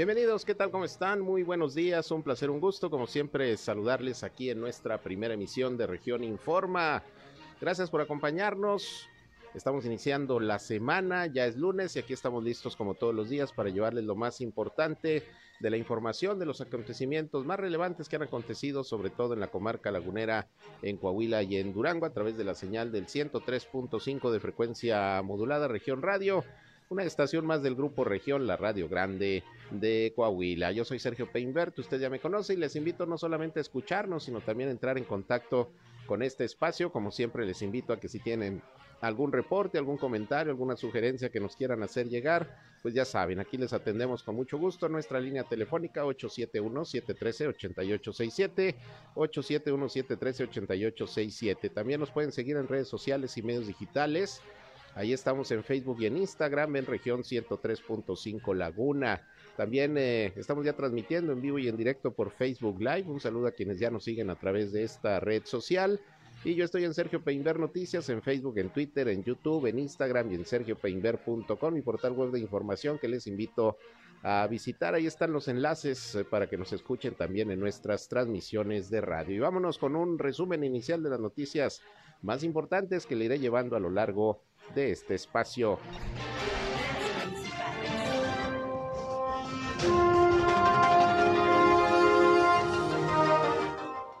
Bienvenidos, ¿qué tal? ¿Cómo están? Muy buenos días, un placer, un gusto, como siempre, saludarles aquí en nuestra primera emisión de Región Informa. Gracias por acompañarnos. Estamos iniciando la semana, ya es lunes y aquí estamos listos como todos los días para llevarles lo más importante de la información de los acontecimientos más relevantes que han acontecido, sobre todo en la comarca lagunera, en Coahuila y en Durango, a través de la señal del 103.5 de frecuencia modulada Región Radio una estación más del grupo Región, la Radio Grande de Coahuila. Yo soy Sergio Peinbert, usted ya me conoce y les invito no solamente a escucharnos, sino también a entrar en contacto con este espacio. Como siempre, les invito a que si tienen algún reporte, algún comentario, alguna sugerencia que nos quieran hacer llegar, pues ya saben, aquí les atendemos con mucho gusto. Nuestra línea telefónica 871-713-8867, 871-713-8867. También nos pueden seguir en redes sociales y medios digitales. Ahí estamos en Facebook y en Instagram, en región 103.5 Laguna. También eh, estamos ya transmitiendo en vivo y en directo por Facebook Live. Un saludo a quienes ya nos siguen a través de esta red social. Y yo estoy en Sergio Peinber Noticias, en Facebook, en Twitter, en YouTube, en Instagram y en sergiopeinber.com, mi portal web de información que les invito a visitar. Ahí están los enlaces eh, para que nos escuchen también en nuestras transmisiones de radio. Y vámonos con un resumen inicial de las noticias más importantes que le iré llevando a lo largo de este espacio.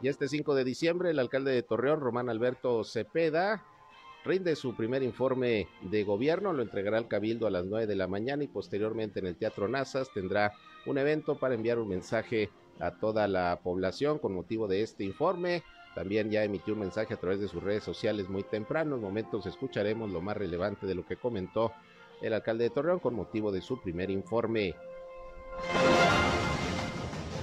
Y este 5 de diciembre, el alcalde de Torreón, Román Alberto Cepeda, rinde su primer informe de gobierno, lo entregará al Cabildo a las 9 de la mañana y posteriormente en el Teatro Nazas tendrá un evento para enviar un mensaje a toda la población con motivo de este informe. También ya emitió un mensaje a través de sus redes sociales muy temprano. En momentos escucharemos lo más relevante de lo que comentó el alcalde de Torreón con motivo de su primer informe.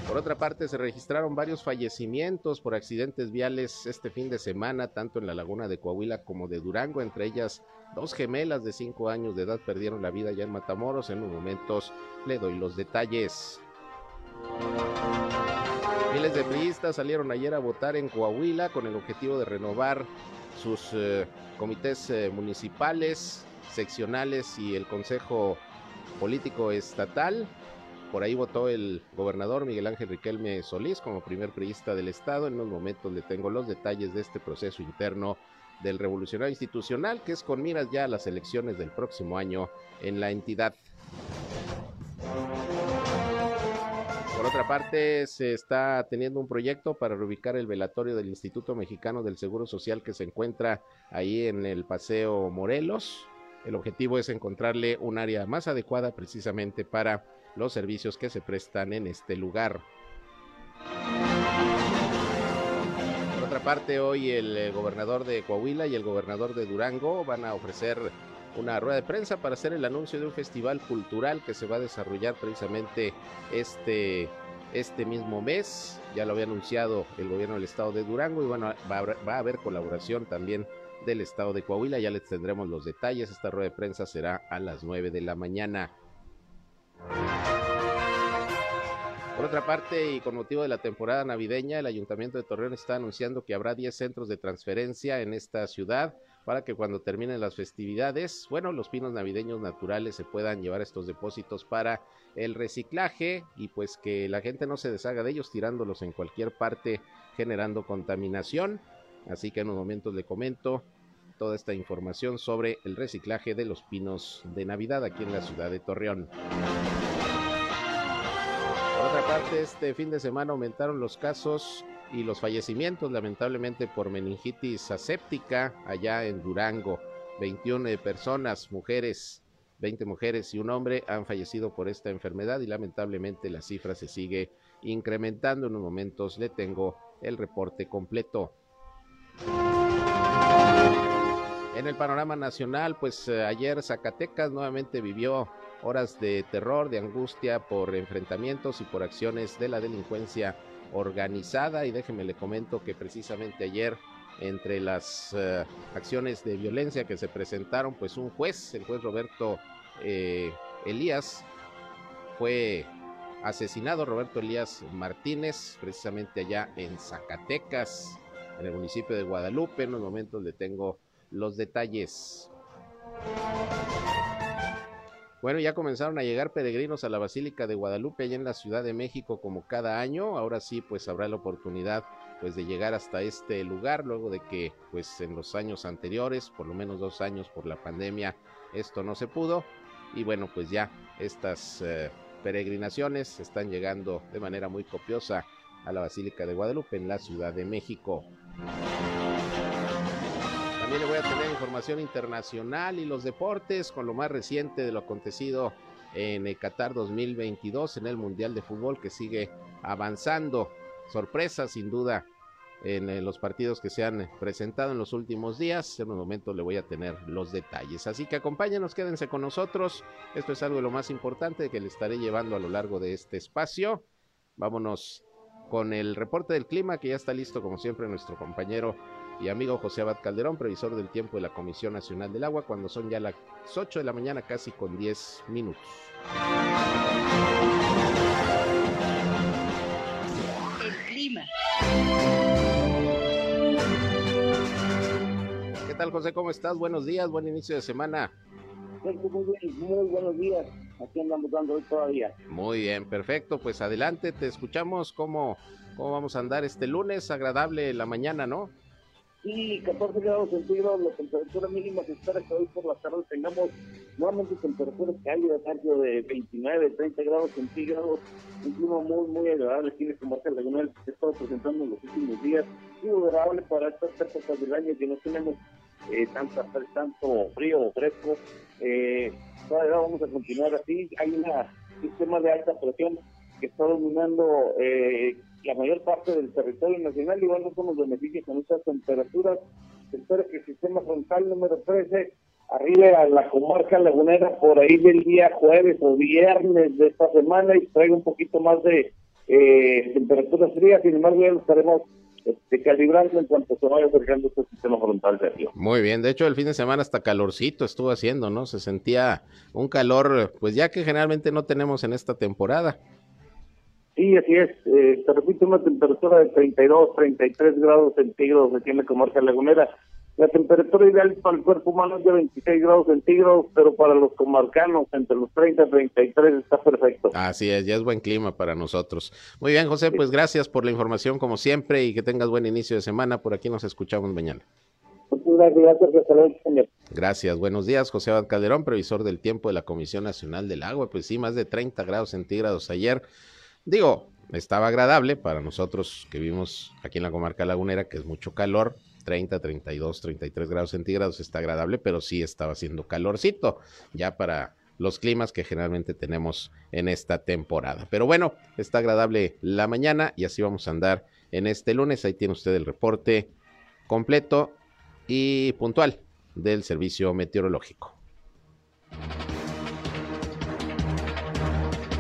Por otra parte, se registraron varios fallecimientos por accidentes viales este fin de semana, tanto en la laguna de Coahuila como de Durango. Entre ellas, dos gemelas de cinco años de edad perdieron la vida ya en Matamoros. En unos momentos le doy los detalles. Miles de priistas salieron ayer a votar en Coahuila con el objetivo de renovar sus eh, comités eh, municipales, seccionales y el Consejo Político Estatal. Por ahí votó el gobernador Miguel Ángel Riquelme Solís como primer priista del Estado. En unos momentos le tengo los detalles de este proceso interno del revolucionario institucional, que es con miras ya a las elecciones del próximo año en la entidad. Por otra parte, se está teniendo un proyecto para reubicar el velatorio del Instituto Mexicano del Seguro Social que se encuentra ahí en el Paseo Morelos. El objetivo es encontrarle un área más adecuada precisamente para los servicios que se prestan en este lugar. Por otra parte, hoy el eh, gobernador de Coahuila y el gobernador de Durango van a ofrecer una rueda de prensa para hacer el anuncio de un festival cultural que se va a desarrollar precisamente este, este mismo mes. Ya lo había anunciado el gobierno del estado de Durango y bueno, va a, va a haber colaboración también del estado de Coahuila. Ya les tendremos los detalles. Esta rueda de prensa será a las 9 de la mañana. Por otra parte, y con motivo de la temporada navideña, el Ayuntamiento de Torreón está anunciando que habrá 10 centros de transferencia en esta ciudad para que cuando terminen las festividades, bueno, los pinos navideños naturales se puedan llevar estos depósitos para el reciclaje y pues que la gente no se deshaga de ellos tirándolos en cualquier parte generando contaminación. Así que en unos momentos le comento toda esta información sobre el reciclaje de los pinos de Navidad aquí en la ciudad de Torreón. Por otra parte, este fin de semana aumentaron los casos y los fallecimientos lamentablemente por meningitis aséptica allá en Durango. 21 personas, mujeres, 20 mujeres y un hombre han fallecido por esta enfermedad y lamentablemente la cifra se sigue incrementando. En unos momentos le tengo el reporte completo. En el panorama nacional, pues eh, ayer Zacatecas nuevamente vivió horas de terror, de angustia por enfrentamientos y por acciones de la delincuencia organizada y déjeme le comento que precisamente ayer entre las uh, acciones de violencia que se presentaron, pues un juez, el juez Roberto eh, Elías, fue asesinado, Roberto Elías Martínez, precisamente allá en Zacatecas, en el municipio de Guadalupe. En unos momentos le tengo los detalles. Bueno, ya comenzaron a llegar peregrinos a la Basílica de Guadalupe, allá en la Ciudad de México, como cada año. Ahora sí, pues habrá la oportunidad pues de llegar hasta este lugar, luego de que pues en los años anteriores, por lo menos dos años por la pandemia, esto no se pudo. Y bueno, pues ya estas eh, peregrinaciones están llegando de manera muy copiosa a la Basílica de Guadalupe en la Ciudad de México. También le voy a tener información internacional y los deportes con lo más reciente de lo acontecido en el Qatar 2022 en el Mundial de Fútbol que sigue avanzando. Sorpresa sin duda en eh, los partidos que se han presentado en los últimos días. En un momento le voy a tener los detalles. Así que acompáñenos, quédense con nosotros. Esto es algo de lo más importante que le estaré llevando a lo largo de este espacio. Vámonos con el reporte del clima que ya está listo como siempre nuestro compañero y amigo José Abad Calderón, previsor del tiempo de la Comisión Nacional del Agua, cuando son ya las 8 de la mañana, casi con 10 minutos. El clima. ¿Qué tal, José? ¿Cómo estás? Buenos días, buen inicio de semana. Muy, muy buenos días. Aquí andamos dando hoy todavía. Muy bien, perfecto. Pues adelante, te escuchamos cómo, cómo vamos a andar este lunes. Agradable la mañana, ¿no? Sí, 14 grados centígrados, la temperatura mínima se espera que hoy por la tarde tengamos nuevamente temperaturas cálidas, algo de 29, 30 grados centígrados, un clima muy, muy agradable aquí en esta marca regional que se estado presentando en los últimos días, muy agradable para estas épocas del año que no tenemos eh, tanto, tanto frío o fresco. Eh, todavía vamos a continuar así. Hay un sistema de alta presión que está dominando eh, la mayor parte del territorio nacional, igual no somos beneficios con estas temperaturas. Se espera que el sistema frontal número 13 arribe a la comarca lagunera por ahí del día jueves o viernes de esta semana y traiga un poquito más de eh, temperaturas frías, sin embargo ya lo estaremos este, calibrando en cuanto se vaya acercando este sistema frontal de. Muy bien, de hecho el fin de semana hasta calorcito estuvo haciendo, ¿no? Se sentía un calor, pues ya que generalmente no tenemos en esta temporada. Sí, así es. Eh, te repito, una temperatura de 32, 33 grados centígrados aquí en la comarca lagunera. La temperatura ideal para el cuerpo humano es de 26 grados centígrados, pero para los comarcanos, entre los 30 y 33, está perfecto. Así es, ya es buen clima para nosotros. Muy bien, José, pues gracias por la información como siempre y que tengas buen inicio de semana. Por aquí nos escuchamos mañana. Gracias, gracias, Gracias, buenos días, José Abad Calderón, previsor del tiempo de la Comisión Nacional del Agua. Pues sí, más de 30 grados centígrados ayer. Digo, estaba agradable para nosotros que vivimos aquí en la comarca lagunera, que es mucho calor, 30, 32, 33 grados centígrados, está agradable, pero sí estaba haciendo calorcito, ya para los climas que generalmente tenemos en esta temporada. Pero bueno, está agradable la mañana y así vamos a andar en este lunes. Ahí tiene usted el reporte completo y puntual del servicio meteorológico.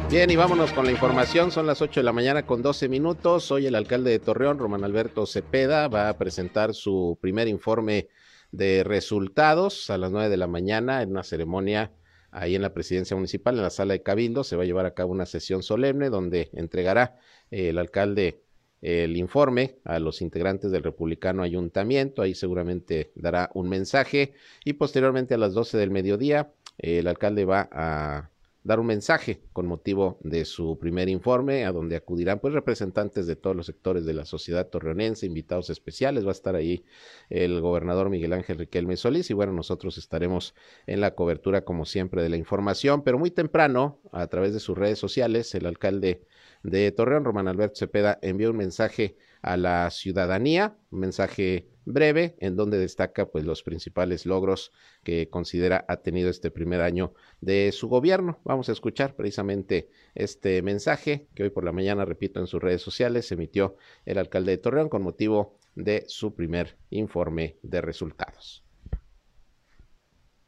Bien, y vámonos con la información. Son las 8 de la mañana con 12 minutos. Hoy el alcalde de Torreón, Román Alberto Cepeda, va a presentar su primer informe de resultados a las 9 de la mañana en una ceremonia ahí en la presidencia municipal, en la sala de Cabildo. Se va a llevar a cabo una sesión solemne donde entregará eh, el alcalde el informe a los integrantes del republicano ayuntamiento. Ahí seguramente dará un mensaje y posteriormente a las 12 del mediodía el alcalde va a dar un mensaje con motivo de su primer informe, a donde acudirán pues representantes de todos los sectores de la sociedad torreonense, invitados especiales, va a estar ahí el gobernador Miguel Ángel Riquelme Solís y bueno, nosotros estaremos en la cobertura como siempre de la información, pero muy temprano, a través de sus redes sociales, el alcalde de Torreón, Román Alberto Cepeda, envió un mensaje a la ciudadanía, un mensaje breve en donde destaca pues los principales logros que considera ha tenido este primer año de su gobierno. Vamos a escuchar precisamente este mensaje que hoy por la mañana, repito, en sus redes sociales emitió el alcalde de Torreón con motivo de su primer informe de resultados.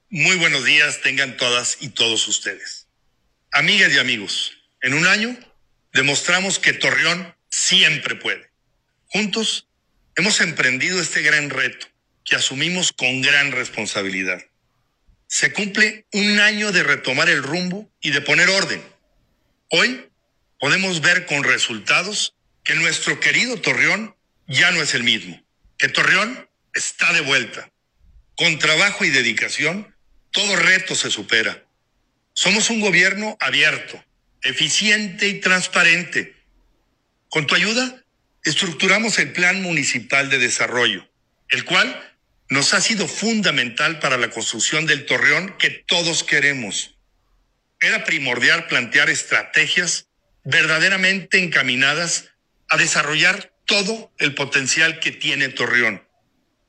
Muy buenos días tengan todas y todos ustedes. Amigas y amigos, en un año demostramos que Torreón siempre puede. Juntos Hemos emprendido este gran reto que asumimos con gran responsabilidad. Se cumple un año de retomar el rumbo y de poner orden. Hoy podemos ver con resultados que nuestro querido Torreón ya no es el mismo, que Torreón está de vuelta. Con trabajo y dedicación, todo reto se supera. Somos un gobierno abierto, eficiente y transparente. Con tu ayuda, estructuramos el Plan Municipal de Desarrollo, el cual nos ha sido fundamental para la construcción del torreón que todos queremos. Era primordial plantear estrategias verdaderamente encaminadas a desarrollar todo el potencial que tiene Torreón,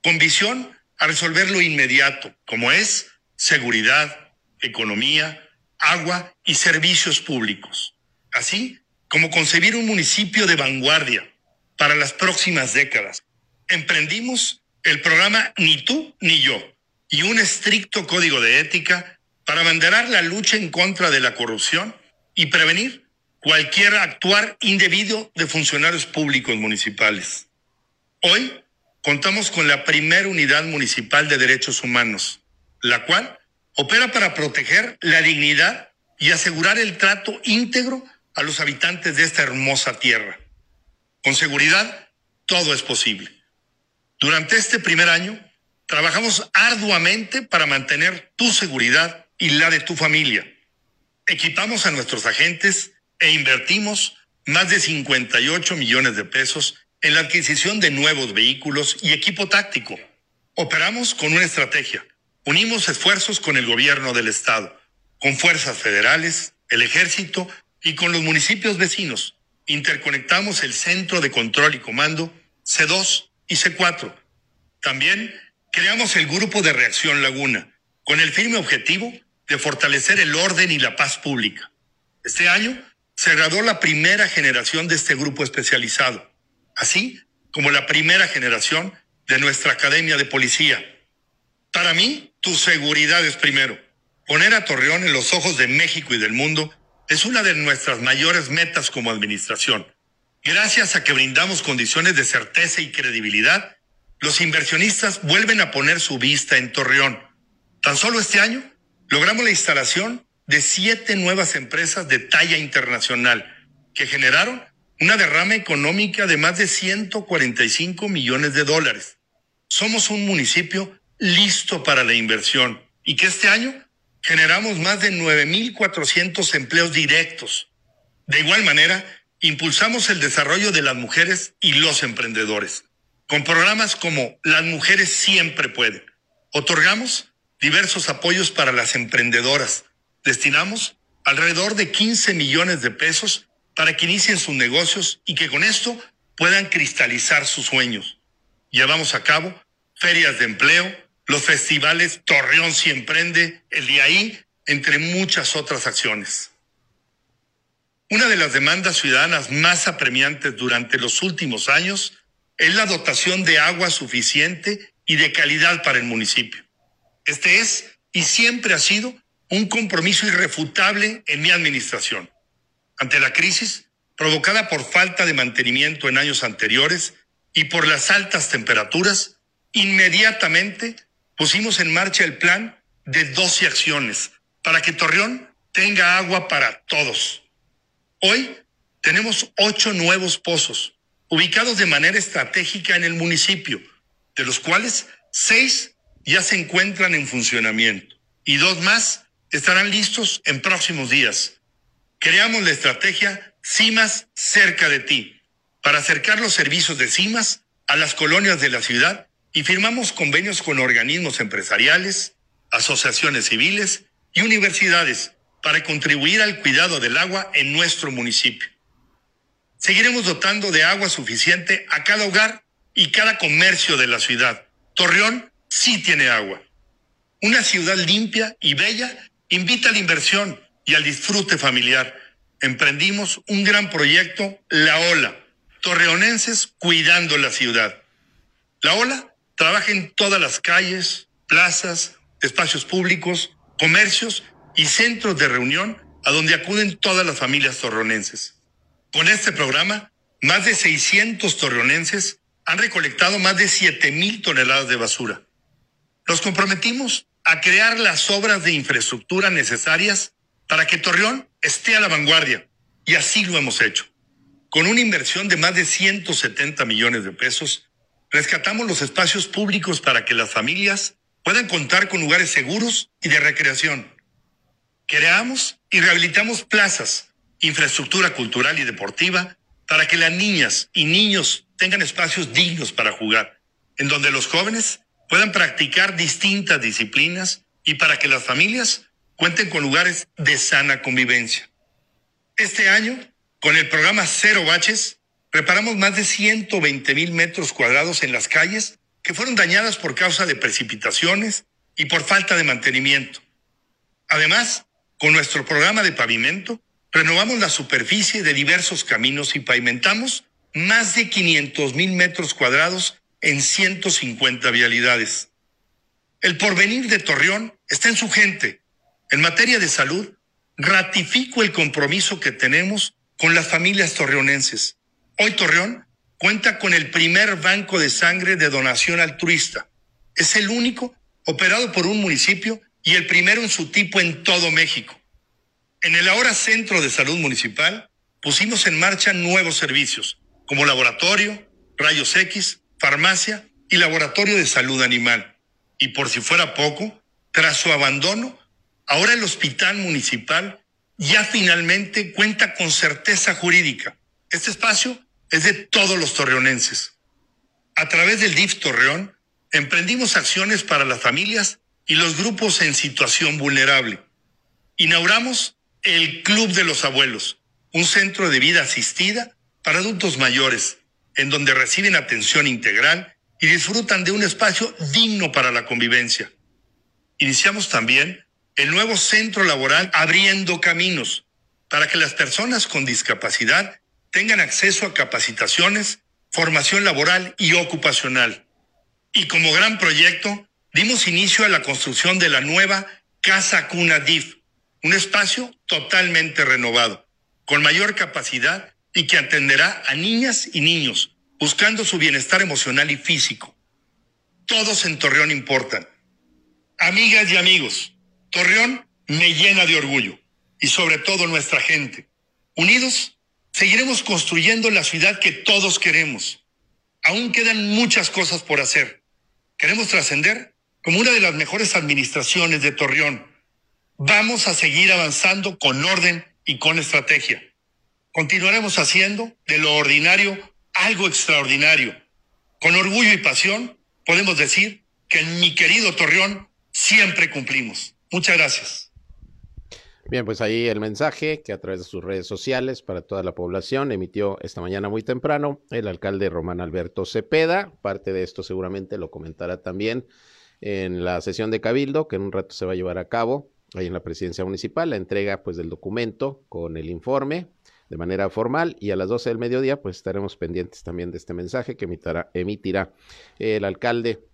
con visión a resolver lo inmediato, como es seguridad, economía, agua y servicios públicos, así como concebir un municipio de vanguardia para las próximas décadas. Emprendimos el programa Ni tú ni yo y un estricto código de ética para abanderar la lucha en contra de la corrupción y prevenir cualquier actuar indebido de funcionarios públicos municipales. Hoy contamos con la primera unidad municipal de derechos humanos, la cual opera para proteger la dignidad y asegurar el trato íntegro a los habitantes de esta hermosa tierra. Con seguridad, todo es posible. Durante este primer año, trabajamos arduamente para mantener tu seguridad y la de tu familia. Equipamos a nuestros agentes e invertimos más de 58 millones de pesos en la adquisición de nuevos vehículos y equipo táctico. Operamos con una estrategia. Unimos esfuerzos con el gobierno del Estado, con fuerzas federales, el ejército y con los municipios vecinos. Interconectamos el Centro de Control y Comando C2 y C4. También creamos el Grupo de Reacción Laguna, con el firme objetivo de fortalecer el orden y la paz pública. Este año se graduó la primera generación de este grupo especializado así como la primera generación de nuestra Academia de Policía. Para mí, tu seguridad es primero. Poner a Torreón en los ojos de México y del mundo es una de nuestras mayores metas como administración. Gracias a que brindamos condiciones de certeza y credibilidad, los inversionistas vuelven a poner su vista en Torreón. Tan solo este año logramos la instalación de siete nuevas empresas de talla internacional que generaron una derrama económica de más de 145 millones de dólares. Somos un municipio listo para la inversión y que este año generamos más de 9.400 empleos directos. De igual manera, impulsamos el desarrollo de las mujeres y los emprendedores, con programas como Las mujeres siempre pueden. Otorgamos diversos apoyos para las emprendedoras. Destinamos alrededor de 15 millones de pesos para que inicien sus negocios y que con esto puedan cristalizar sus sueños. Llevamos a cabo ferias de empleo, los festivales Torreón Si Emprende, el día ahí, entre muchas otras acciones. Una de las demandas ciudadanas más apremiantes durante los últimos años es la dotación de agua suficiente y de calidad para el municipio. Este es y siempre ha sido un compromiso irrefutable en mi administración. Ante la crisis provocada por falta de mantenimiento en años anteriores y por las altas temperaturas, inmediatamente pusimos en marcha el plan de 12 acciones para que Torreón tenga agua para todos. Hoy tenemos ocho nuevos pozos ubicados de manera estratégica en el municipio, de los cuales seis ya se encuentran en funcionamiento y dos más estarán listos en próximos días creamos la estrategia CIMAS cerca de ti para acercar los servicios de CIMAS a las colonias de la ciudad y firmamos convenios con organismos empresariales, asociaciones civiles y universidades para contribuir al cuidado del agua en nuestro municipio. Seguiremos dotando de agua suficiente a cada hogar y cada comercio de la ciudad. Torreón sí tiene agua. Una ciudad limpia y bella invita a la inversión y al disfrute familiar. Emprendimos un gran proyecto, La Ola, torreonenses cuidando la ciudad. La Ola trabaja en todas las calles, plazas, espacios públicos, comercios y centros de reunión a donde acuden todas las familias torreonenses. Con este programa, más de 600 torreonenses han recolectado más de 7 mil toneladas de basura. Nos comprometimos a crear las obras de infraestructura necesarias para que Torreón esté a la vanguardia. Y así lo hemos hecho. Con una inversión de más de 170 millones de pesos, rescatamos los espacios públicos para que las familias puedan contar con lugares seguros y de recreación. Creamos y rehabilitamos plazas, infraestructura cultural y deportiva para que las niñas y niños tengan espacios dignos para jugar, en donde los jóvenes puedan practicar distintas disciplinas y para que las familias cuenten con lugares de sana convivencia. Este año, con el programa Cero Baches, reparamos más de 120 mil metros cuadrados en las calles que fueron dañadas por causa de precipitaciones y por falta de mantenimiento. Además, con nuestro programa de pavimento, renovamos la superficie de diversos caminos y pavimentamos más de 500 mil metros cuadrados en 150 vialidades. El porvenir de Torreón está en su gente. En materia de salud, ratifico el compromiso que tenemos con las familias torreonenses. Hoy Torreón cuenta con el primer banco de sangre de donación altruista. Es el único operado por un municipio y el primero en su tipo en todo México. En el ahora Centro de Salud Municipal pusimos en marcha nuevos servicios, como laboratorio, rayos X, farmacia y laboratorio de salud animal. Y por si fuera poco, tras su abandono, ahora el Hospital Municipal ya finalmente cuenta con certeza jurídica. Este espacio es de todos los torreonenses. A través del DIF Torreón, emprendimos acciones para las familias y los grupos en situación vulnerable. Inauguramos el Club de los Abuelos, un centro de vida asistida para adultos mayores, en donde reciben atención integral y disfrutan de un espacio digno para la convivencia. Iniciamos también el nuevo centro laboral Abriendo Caminos, para que las personas con discapacidad tengan acceso a capacitaciones, formación laboral y ocupacional. Y como gran proyecto, dimos inicio a la construcción de la nueva Casa Cuna DIF, un espacio totalmente renovado, con mayor capacidad y que atenderá a niñas y niños, buscando su bienestar emocional y físico. Todos en Torreón importan. Amigas y amigos, Torreón me llena de orgullo y sobre todo nuestra gente. Unidos, seguiremos construyendo la ciudad que todos queremos. Aún quedan muchas cosas por hacer. Queremos trascender como una de las mejores administraciones de Torreón Vamos a seguir avanzando con orden y con estrategia. Continuaremos haciendo de lo ordinario algo extraordinario. Con orgullo y pasión podemos decir que en mi querido Torreón siempre cumplimos. Muchas gracias. Bien, pues ahí el mensaje que a través de sus redes sociales para toda la población emitió esta mañana muy temprano el alcalde Román Alberto Cepeda. Parte de esto seguramente lo comentará también en la sesión de Cabildo, que en un rato se va a llevar a cabo ahí en la presidencia municipal, la entrega pues del documento con el informe de manera formal y a las 12 del mediodía pues estaremos pendientes también de este mensaje que emitirá, emitirá el alcalde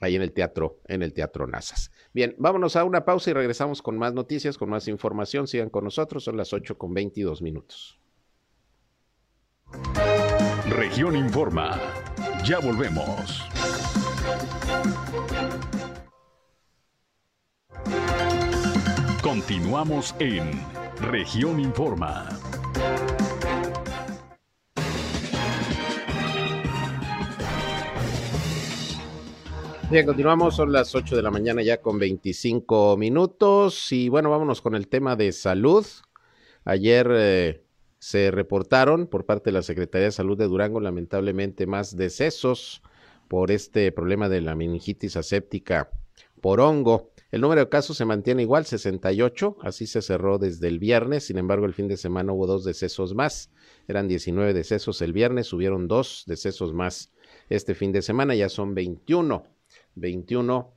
ahí en el teatro, en el teatro Nazas. Bien, vámonos a una pausa y regresamos con más noticias, con más información. Sigan con nosotros, son las 8 con 22 minutos. Región Informa. Ya volvemos. Continuamos en región Informa. Bien, continuamos, son las 8 de la mañana ya con 25 minutos y bueno, vámonos con el tema de salud. Ayer eh, se reportaron por parte de la Secretaría de Salud de Durango lamentablemente más decesos por este problema de la meningitis aséptica por hongo. El número de casos se mantiene igual, 68, así se cerró desde el viernes, sin embargo el fin de semana hubo dos decesos más, eran 19 decesos el viernes, subieron dos decesos más este fin de semana, ya son 21, 21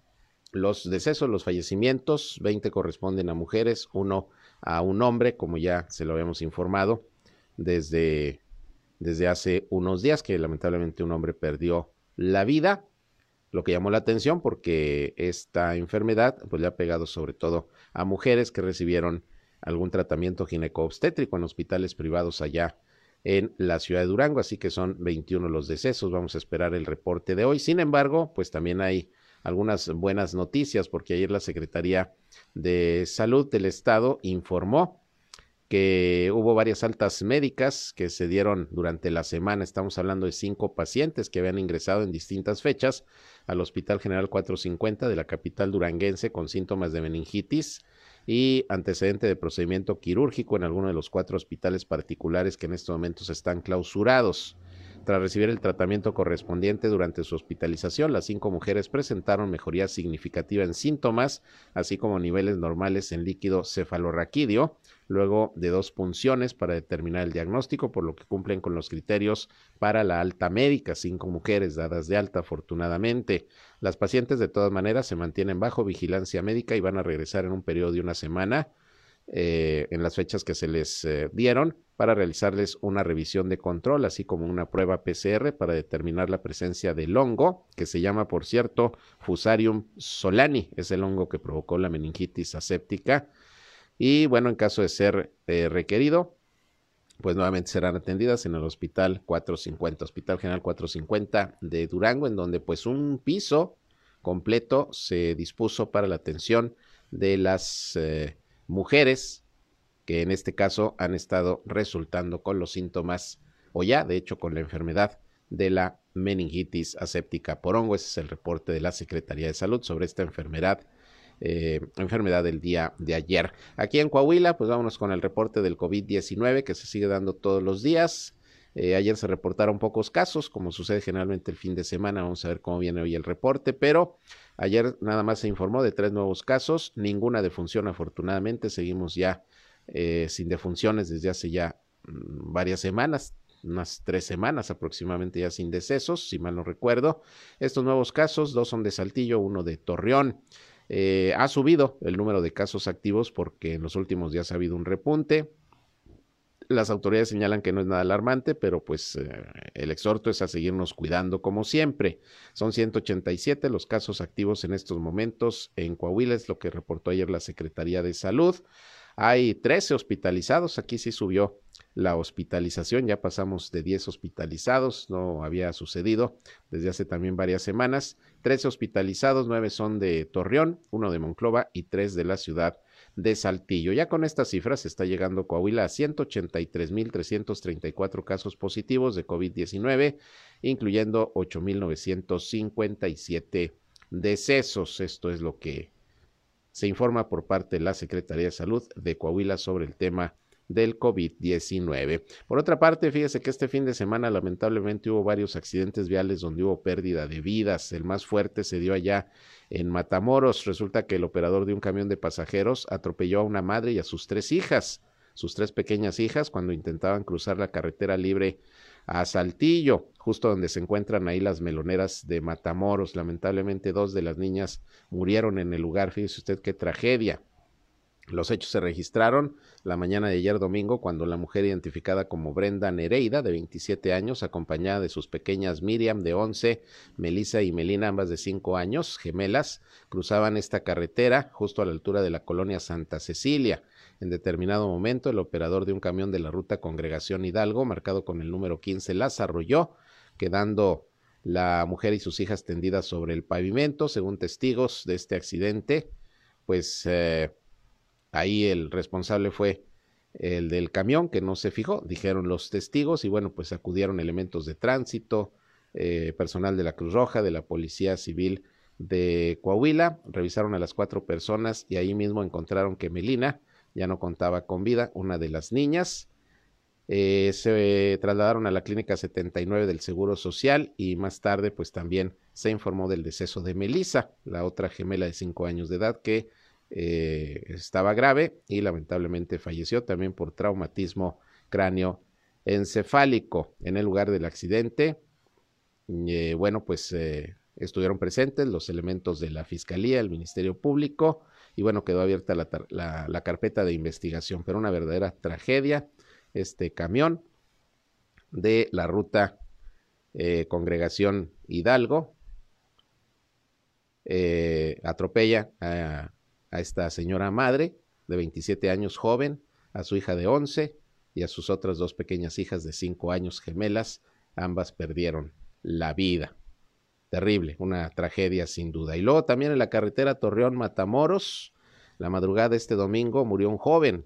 los decesos, los fallecimientos, 20 corresponden a mujeres, uno a un hombre, como ya se lo habíamos informado desde, desde hace unos días, que lamentablemente un hombre perdió la vida lo que llamó la atención porque esta enfermedad pues le ha pegado sobre todo a mujeres que recibieron algún tratamiento gineco-obstétrico en hospitales privados allá en la ciudad de Durango, así que son 21 los decesos, vamos a esperar el reporte de hoy. Sin embargo, pues también hay algunas buenas noticias porque ayer la Secretaría de Salud del Estado informó que hubo varias altas médicas que se dieron durante la semana. Estamos hablando de cinco pacientes que habían ingresado en distintas fechas al Hospital General 450 de la capital duranguense con síntomas de meningitis y antecedente de procedimiento quirúrgico en alguno de los cuatro hospitales particulares que en estos momentos están clausurados. Tras recibir el tratamiento correspondiente durante su hospitalización, las cinco mujeres presentaron mejoría significativa en síntomas, así como niveles normales en líquido cefalorraquídeo, luego de dos punciones para determinar el diagnóstico, por lo que cumplen con los criterios para la alta médica, cinco mujeres dadas de alta afortunadamente. Las pacientes de todas maneras se mantienen bajo vigilancia médica y van a regresar en un periodo de una semana eh, en las fechas que se les eh, dieron para realizarles una revisión de control, así como una prueba PCR para determinar la presencia del hongo, que se llama, por cierto, Fusarium solani, es el hongo que provocó la meningitis aséptica. Y bueno, en caso de ser eh, requerido, pues nuevamente serán atendidas en el Hospital 450, Hospital General 450 de Durango, en donde pues un piso completo se dispuso para la atención de las mujeres que en este caso han estado resultando con los síntomas o ya, de hecho, con la enfermedad de la meningitis aséptica por hongo. Ese es el reporte de la Secretaría de Salud sobre esta enfermedad. Eh, enfermedad del día de ayer. Aquí en Coahuila, pues vámonos con el reporte del COVID-19 que se sigue dando todos los días. Eh, ayer se reportaron pocos casos, como sucede generalmente el fin de semana. Vamos a ver cómo viene hoy el reporte, pero ayer nada más se informó de tres nuevos casos, ninguna defunción afortunadamente. Seguimos ya eh, sin defunciones desde hace ya mm, varias semanas, unas tres semanas aproximadamente ya sin decesos, si mal no recuerdo. Estos nuevos casos, dos son de Saltillo, uno de Torreón. Eh, ha subido el número de casos activos porque en los últimos días ha habido un repunte. Las autoridades señalan que no es nada alarmante, pero pues eh, el exhorto es a seguirnos cuidando como siempre. Son 187 los casos activos en estos momentos en Coahuila, es lo que reportó ayer la Secretaría de Salud. Hay 13 hospitalizados, aquí sí subió la hospitalización, ya pasamos de 10 hospitalizados, no había sucedido desde hace también varias semanas. 13 hospitalizados, 9 son de Torreón, uno de Monclova y 3 de la ciudad de Saltillo. Ya con estas cifras está llegando Coahuila a 183.334 casos positivos de COVID-19, incluyendo 8.957 decesos. Esto es lo que se informa por parte de la Secretaría de Salud de Coahuila sobre el tema del COVID-19. Por otra parte, fíjese que este fin de semana lamentablemente hubo varios accidentes viales donde hubo pérdida de vidas. El más fuerte se dio allá en Matamoros. Resulta que el operador de un camión de pasajeros atropelló a una madre y a sus tres hijas, sus tres pequeñas hijas, cuando intentaban cruzar la carretera libre a Saltillo, justo donde se encuentran ahí las meloneras de Matamoros. Lamentablemente dos de las niñas murieron en el lugar. Fíjese usted qué tragedia. Los hechos se registraron la mañana de ayer domingo cuando la mujer identificada como Brenda Nereida, de 27 años, acompañada de sus pequeñas Miriam, de 11, Melissa y Melina, ambas de 5 años, gemelas, cruzaban esta carretera justo a la altura de la colonia Santa Cecilia. En determinado momento, el operador de un camión de la ruta Congregación Hidalgo, marcado con el número 15, las arrolló, quedando la mujer y sus hijas tendidas sobre el pavimento, según testigos de este accidente, pues eh, Ahí el responsable fue el del camión que no se fijó, dijeron los testigos y bueno, pues acudieron elementos de tránsito, eh, personal de la Cruz Roja, de la Policía Civil de Coahuila, revisaron a las cuatro personas y ahí mismo encontraron que Melina ya no contaba con vida, una de las niñas. Eh, se trasladaron a la clínica 79 del Seguro Social y más tarde pues también se informó del deceso de Melissa, la otra gemela de cinco años de edad que eh, estaba grave y lamentablemente falleció también por traumatismo cráneo encefálico en el lugar del accidente. Eh, bueno, pues eh, estuvieron presentes los elementos de la Fiscalía, el Ministerio Público y bueno, quedó abierta la, la carpeta de investigación, pero una verdadera tragedia este camión de la ruta Congregación Hidalgo atropella a a esta señora madre de 27 años joven, a su hija de 11 y a sus otras dos pequeñas hijas de 5 años gemelas. Ambas perdieron la vida. Terrible, una tragedia sin duda. Y luego también en la carretera Torreón Matamoros, la madrugada de este domingo murió un joven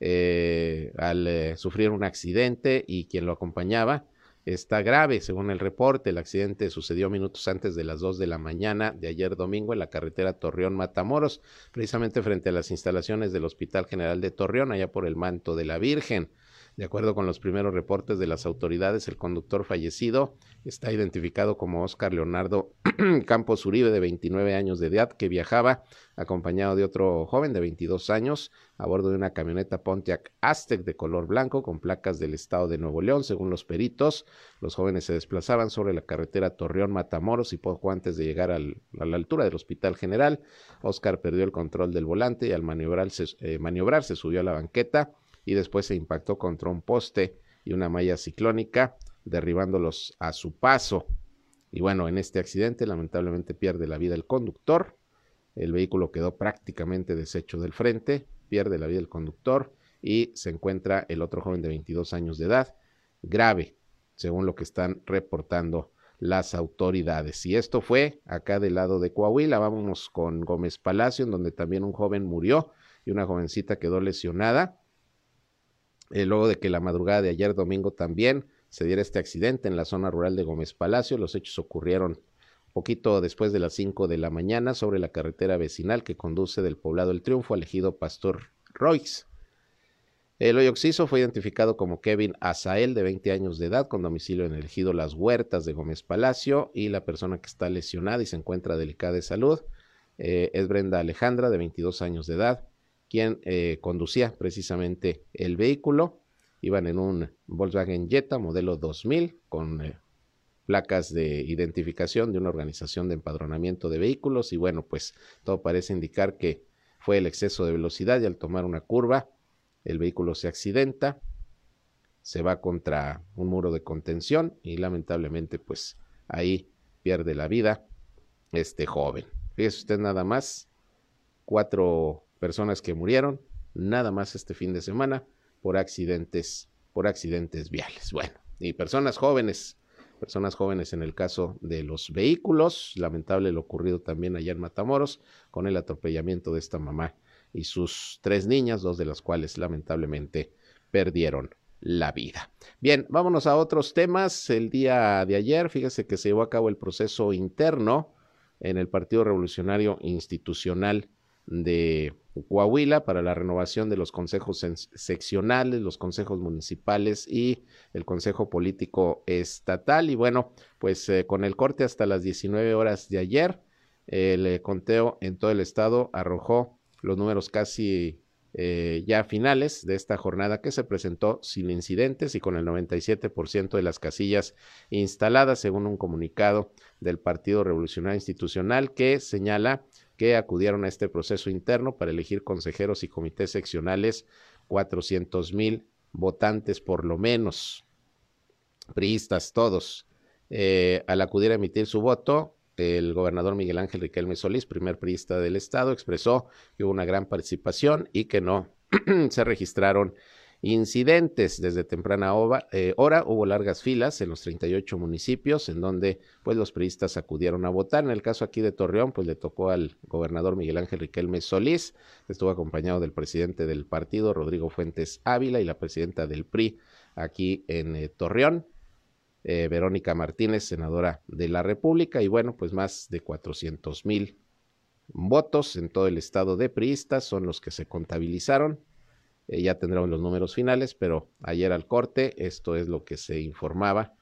eh, al eh, sufrir un accidente y quien lo acompañaba está grave, según el reporte. El accidente sucedió minutos antes de las 2 de la mañana de ayer domingo en la carretera Torreón-Matamoros, precisamente frente a las instalaciones del Hospital General de Torreón, allá por el manto de la Virgen. De acuerdo con los primeros reportes de las autoridades, el conductor fallecido está identificado como Oscar Leonardo Campos Uribe, de 29 años de edad, que viajaba acompañado de otro joven de 22 años a bordo de una camioneta Pontiac Aztec de color blanco con placas del estado de Nuevo León. Según los peritos, los jóvenes se desplazaban sobre la carretera Torreón-Matamoros y poco antes de llegar a la altura del Hospital General, Oscar perdió el control del volante y al maniobrarse, eh, maniobrar se subió a la banqueta y después se impactó contra un poste y una malla ciclónica, derribándolos a su paso. Y bueno, en este accidente lamentablemente pierde la vida el conductor, el vehículo quedó prácticamente deshecho del frente, pierde la vida el conductor y se encuentra el otro joven de 22 años de edad, grave, según lo que están reportando las autoridades. Y esto fue acá del lado de Coahuila, vámonos con Gómez Palacio, en donde también un joven murió y una jovencita quedó lesionada. Eh, luego de que la madrugada de ayer domingo también se diera este accidente en la zona rural de Gómez Palacio. Los hechos ocurrieron poquito después de las 5 de la mañana sobre la carretera vecinal que conduce del poblado El Triunfo al ejido Pastor Royce. El hoyo oxiso fue identificado como Kevin Azael, de 20 años de edad, con domicilio en el ejido Las Huertas de Gómez Palacio, y la persona que está lesionada y se encuentra delicada de salud eh, es Brenda Alejandra, de 22 años de edad, quien eh, conducía precisamente el vehículo. Iban en un Volkswagen Jetta modelo 2000 con eh, placas de identificación de una organización de empadronamiento de vehículos y bueno, pues todo parece indicar que fue el exceso de velocidad y al tomar una curva el vehículo se accidenta, se va contra un muro de contención y lamentablemente pues ahí pierde la vida este joven. Fíjese usted nada más, cuatro personas que murieron nada más este fin de semana por accidentes, por accidentes viales. Bueno, y personas jóvenes, personas jóvenes en el caso de los vehículos, lamentable lo ocurrido también allá en Matamoros con el atropellamiento de esta mamá y sus tres niñas, dos de las cuales lamentablemente perdieron la vida. Bien, vámonos a otros temas. El día de ayer, fíjese que se llevó a cabo el proceso interno en el Partido Revolucionario Institucional de Coahuila para la renovación de los consejos seccionales, los consejos municipales y el consejo político estatal. Y bueno, pues eh, con el corte hasta las 19 horas de ayer, el eh, conteo en todo el estado arrojó los números casi eh, ya finales de esta jornada que se presentó sin incidentes y con el 97% de las casillas instaladas, según un comunicado del Partido Revolucionario Institucional que señala que acudieron a este proceso interno para elegir consejeros y comités seccionales 400 mil votantes por lo menos, priistas todos. Eh, al acudir a emitir su voto, el gobernador Miguel Ángel Riquelme Solís, primer priista del estado, expresó que hubo una gran participación y que no se registraron incidentes desde temprana eh, hora. Hubo largas filas en los 38 municipios en donde pues los priistas acudieron a votar. En el caso aquí de Torreón, pues le tocó al gobernador Miguel Ángel Riquelme Solís, estuvo acompañado del presidente del partido, Rodrigo Fuentes Ávila, y la presidenta del PRI aquí en eh, Torreón. Eh, Verónica Martínez, senadora de la República, y bueno, pues más de 400 mil votos en todo el estado de priistas son los que se contabilizaron eh, ya tendremos los números finales, pero ayer al corte, esto es lo que se informaba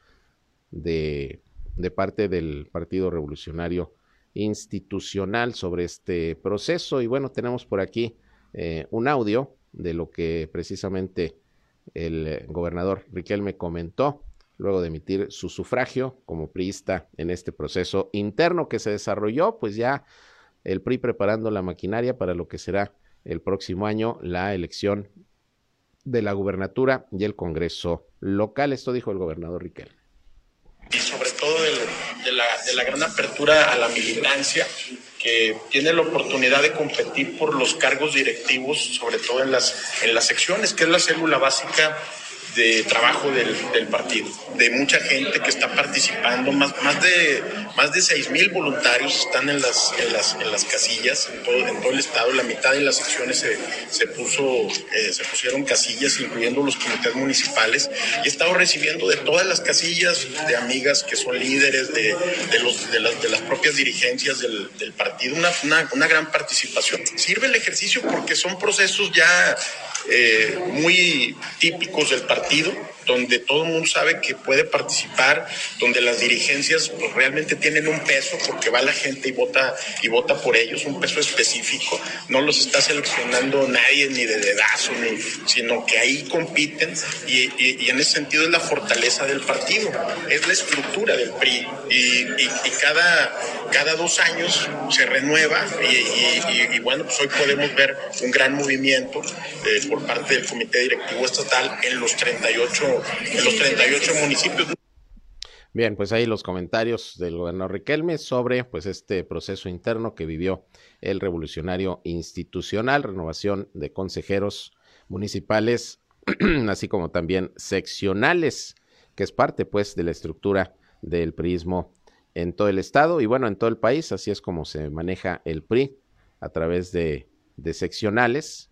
de, de parte del Partido Revolucionario Institucional sobre este proceso. Y bueno, tenemos por aquí eh, un audio de lo que precisamente el gobernador Riquelme comentó luego de emitir su sufragio como priista en este proceso interno que se desarrolló, pues ya el PRI preparando la maquinaria para lo que será el próximo año la elección de la gubernatura y el Congreso local. Esto dijo el gobernador Riquel. Y sobre todo de, la, de la gran apertura a la militancia que tiene la oportunidad de competir por los cargos directivos, sobre todo en las, en las secciones, que es la célula básica de trabajo del, del, partido, de mucha gente que está participando, más, más de Más de 6 mil voluntarios están en las, en las, en las casillas, en todo, en todo el estado. La mitad de las secciones se, se puso, eh, se pusieron casillas, incluyendo los comités municipales. Y he estado recibiendo de todas las casillas de amigas que son líderes de, de, los, de, las, de las propias dirigencias del, del partido, una, una, una gran participación. Sirve el ejercicio porque son procesos ya eh, muy típicos del partido, donde todo el mundo sabe que puede participar, donde las dirigencias pues, realmente tienen un peso porque va la gente y vota y vota por ellos, un peso específico. No los está seleccionando nadie ni de dedazo, sino que ahí compiten y, en ese sentido es la fortaleza del partido, es la estructura del PRI y, y cada, cada dos años se renueva y, bueno, pues hoy podemos ver un gran movimiento eh, por parte del Comité Directivo Estatal en los 38 en los 38 municipios. Bien, pues ahí los comentarios del gobernador Riquelme sobre pues este proceso interno que vivió el revolucionario institucional, renovación de consejeros municipales, así como también seccionales, que es parte pues de la estructura del prismo en todo el estado y bueno, en todo el país, así es como se maneja el PRI a través de, de seccionales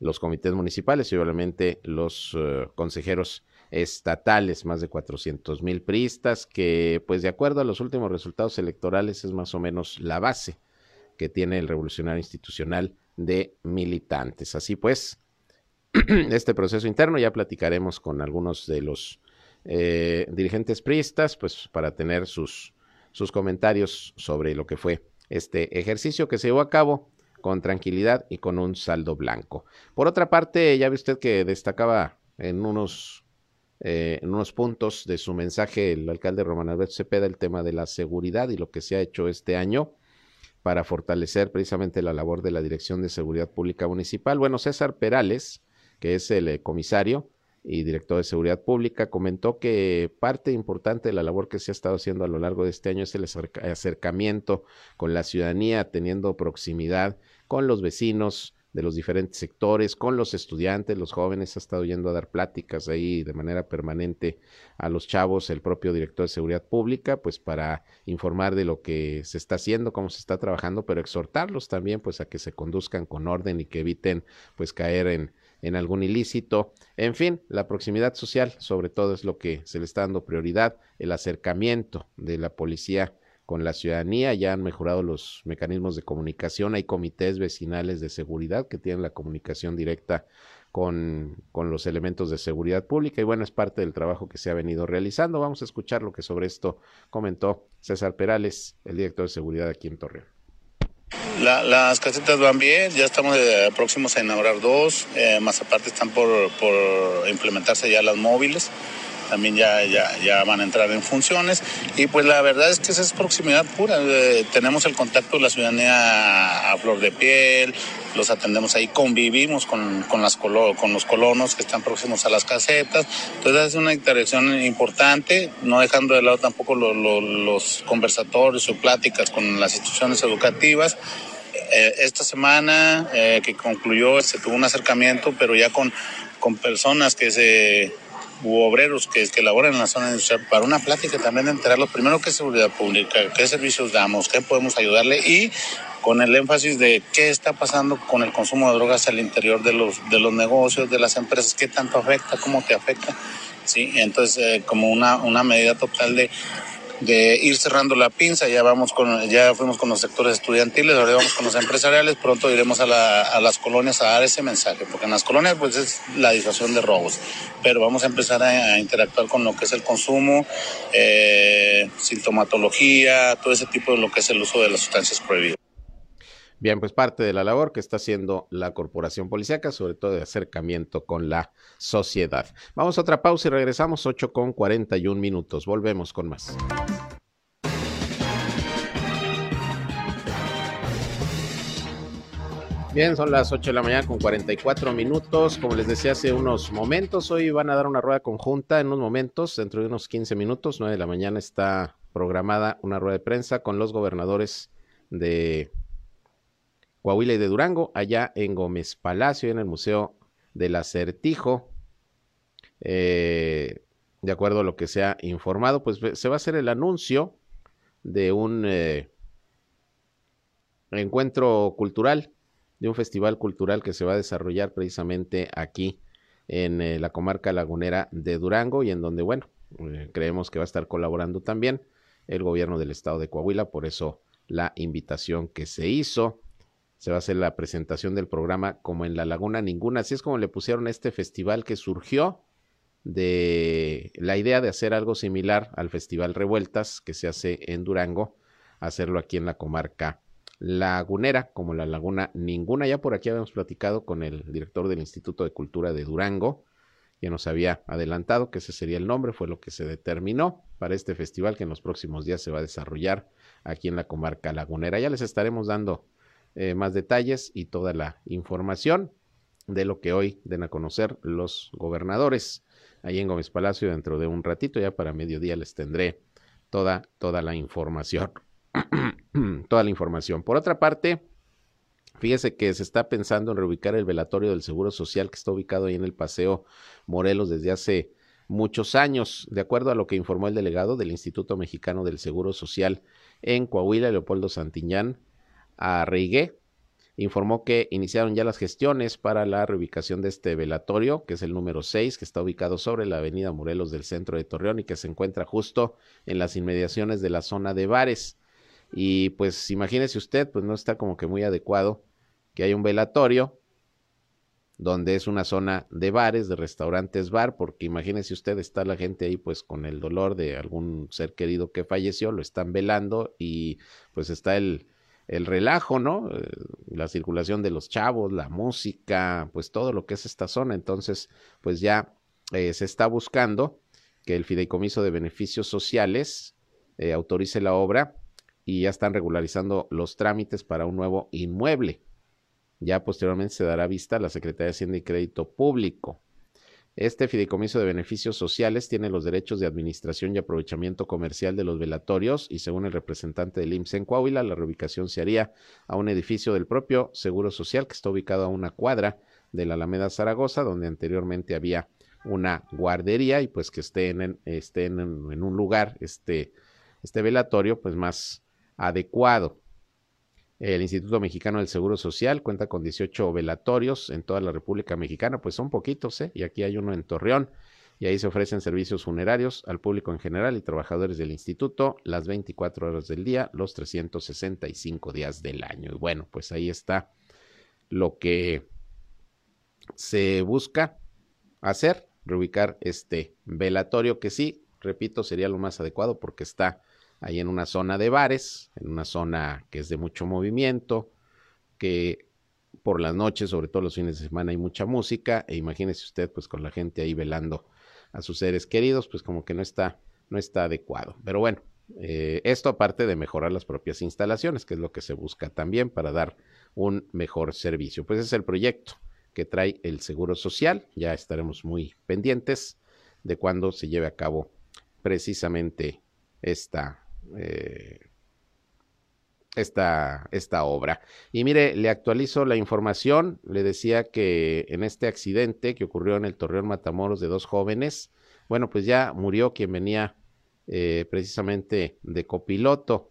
los comités municipales y obviamente los uh, consejeros estatales, más de 400 mil priistas, que pues de acuerdo a los últimos resultados electorales es más o menos la base que tiene el revolucionario institucional de militantes. Así pues, este proceso interno ya platicaremos con algunos de los eh, dirigentes priistas, pues para tener sus, sus comentarios sobre lo que fue este ejercicio que se llevó a cabo con tranquilidad y con un saldo blanco. Por otra parte, ya ve usted que destacaba en unos, eh, en unos puntos de su mensaje el alcalde Román Alberto Cepeda el tema de la seguridad y lo que se ha hecho este año para fortalecer precisamente la labor de la Dirección de Seguridad Pública Municipal. Bueno, César Perales, que es el eh, comisario, y director de Seguridad Pública, comentó que parte importante de la labor que se ha estado haciendo a lo largo de este año es el acercamiento con la ciudadanía, teniendo proximidad con los vecinos de los diferentes sectores, con los estudiantes, los jóvenes, ha estado yendo a dar pláticas ahí de manera permanente a los chavos, el propio director de Seguridad Pública, pues para informar de lo que se está haciendo, cómo se está trabajando, pero exhortarlos también pues a que se conduzcan con orden y que eviten pues caer en en algún ilícito. En fin, la proximidad social sobre todo es lo que se le está dando prioridad, el acercamiento de la policía con la ciudadanía, ya han mejorado los mecanismos de comunicación, hay comités vecinales de seguridad que tienen la comunicación directa con, con, los elementos de seguridad pública y bueno, es parte del trabajo que se ha venido realizando. Vamos a escuchar lo que sobre esto comentó César Perales, el director de seguridad aquí en Torreón. La, las casetas van bien, ya estamos próximos a inaugurar dos, eh, más aparte están por, por, implementarse ya las móviles, también ya, ya, ya, van a entrar en funciones. Y pues la verdad es que esa es proximidad pura, eh, tenemos el contacto de la ciudadanía a flor de piel, los atendemos ahí, convivimos con, con, las colo con los colonos que están próximos a las casetas, entonces es una interacción importante, no dejando de lado tampoco lo, lo, los conversatorios o pláticas con las instituciones educativas, eh, esta semana eh, que concluyó se tuvo un acercamiento, pero ya con, con personas que se u obreros que, que laboran en la zona industrial para una plática también de enterarlos primero qué seguridad pública, qué servicios damos, qué podemos ayudarle y con el énfasis de qué está pasando con el consumo de drogas al interior de los, de los negocios, de las empresas, qué tanto afecta, cómo te afecta. Sí, entonces eh, como una, una medida total de de ir cerrando la pinza, ya vamos con, ya fuimos con los sectores estudiantiles, ahora vamos con los empresariales, pronto iremos a, la, a las colonias a dar ese mensaje, porque en las colonias pues es la disuasión de robos, pero vamos a empezar a, a interactuar con lo que es el consumo, eh, sintomatología, todo ese tipo de lo que es el uso de las sustancias prohibidas. Bien, pues parte de la labor que está haciendo la corporación policíaca, sobre todo de acercamiento con la sociedad. Vamos a otra pausa y regresamos 8 con 41 minutos. Volvemos con más. Bien, son las 8 de la mañana con 44 minutos. Como les decía hace unos momentos, hoy van a dar una rueda conjunta en unos momentos, dentro de unos 15 minutos, 9 de la mañana está programada una rueda de prensa con los gobernadores de Coahuila y de Durango, allá en Gómez Palacio, en el Museo del Acertijo. Eh, de acuerdo a lo que se ha informado, pues se va a hacer el anuncio de un eh, encuentro cultural, de un festival cultural que se va a desarrollar precisamente aquí en eh, la comarca lagunera de Durango y en donde, bueno, creemos que va a estar colaborando también el gobierno del estado de Coahuila, por eso la invitación que se hizo. Se va a hacer la presentación del programa como en la Laguna Ninguna, así es como le pusieron este festival que surgió de la idea de hacer algo similar al Festival Revueltas que se hace en Durango, hacerlo aquí en la comarca lagunera, como la laguna ninguna. Ya por aquí habíamos platicado con el director del Instituto de Cultura de Durango, que nos había adelantado que ese sería el nombre, fue lo que se determinó para este festival que en los próximos días se va a desarrollar aquí en la comarca lagunera. Ya les estaremos dando eh, más detalles y toda la información de lo que hoy den a conocer los gobernadores ahí en Gómez Palacio dentro de un ratito, ya para mediodía les tendré toda, toda la información. toda la información. Por otra parte, fíjese que se está pensando en reubicar el velatorio del Seguro Social que está ubicado ahí en el Paseo Morelos desde hace muchos años, de acuerdo a lo que informó el delegado del Instituto Mexicano del Seguro Social en Coahuila, Leopoldo Arrigué, informó que iniciaron ya las gestiones para la reubicación de este velatorio, que es el número 6, que está ubicado sobre la avenida Morelos del centro de Torreón y que se encuentra justo en las inmediaciones de la zona de bares. Y pues imagínese usted, pues no está como que muy adecuado que haya un velatorio donde es una zona de bares, de restaurantes bar, porque imagínese usted, está la gente ahí pues con el dolor de algún ser querido que falleció, lo están velando y pues está el, el relajo, ¿no? Eh, la circulación de los chavos, la música, pues todo lo que es esta zona. Entonces, pues ya eh, se está buscando que el Fideicomiso de Beneficios Sociales eh, autorice la obra y ya están regularizando los trámites para un nuevo inmueble. Ya posteriormente se dará vista a la Secretaría de Hacienda y Crédito Público. Este fideicomiso de beneficios sociales tiene los derechos de administración y aprovechamiento comercial de los velatorios y según el representante del IMSS en Coahuila, la reubicación se haría a un edificio del propio Seguro Social que está ubicado a una cuadra de la Alameda Zaragoza, donde anteriormente había una guardería y pues que esté en, esté en, en un lugar, este, este velatorio, pues más adecuado. El Instituto Mexicano del Seguro Social cuenta con 18 velatorios en toda la República Mexicana, pues son poquitos, ¿eh? Y aquí hay uno en Torreón, y ahí se ofrecen servicios funerarios al público en general y trabajadores del instituto las 24 horas del día, los 365 días del año. Y bueno, pues ahí está lo que se busca hacer, reubicar este velatorio que sí, repito, sería lo más adecuado porque está ahí en una zona de bares, en una zona que es de mucho movimiento, que por las noches, sobre todo los fines de semana, hay mucha música, e imagínese usted, pues con la gente ahí velando a sus seres queridos, pues como que no está, no está adecuado. Pero bueno, eh, esto aparte de mejorar las propias instalaciones, que es lo que se busca también para dar un mejor servicio. Pues es el proyecto que trae el Seguro Social, ya estaremos muy pendientes de cuándo se lleve a cabo precisamente esta, eh, esta, esta obra. Y mire, le actualizo la información. Le decía que en este accidente que ocurrió en el Torreón Matamoros de dos jóvenes, bueno, pues ya murió quien venía eh, precisamente de copiloto.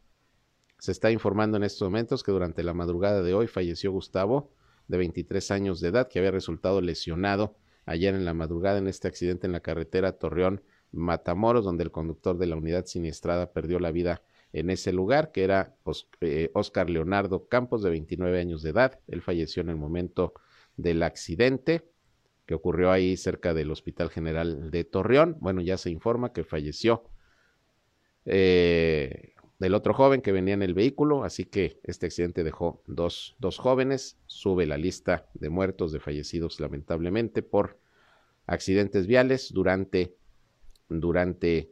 Se está informando en estos momentos que durante la madrugada de hoy falleció Gustavo, de 23 años de edad, que había resultado lesionado ayer en la madrugada en este accidente en la carretera Torreón Matamoros, donde el conductor de la unidad siniestrada perdió la vida en ese lugar, que era Oscar eh, Leonardo Campos, de 29 años de edad. Él falleció en el momento del accidente que ocurrió ahí cerca del Hospital General de Torreón. Bueno, ya se informa que falleció eh, el otro joven que venía en el vehículo, así que este accidente dejó dos, dos jóvenes. Sube la lista de muertos, de fallecidos, lamentablemente, por accidentes viales durante durante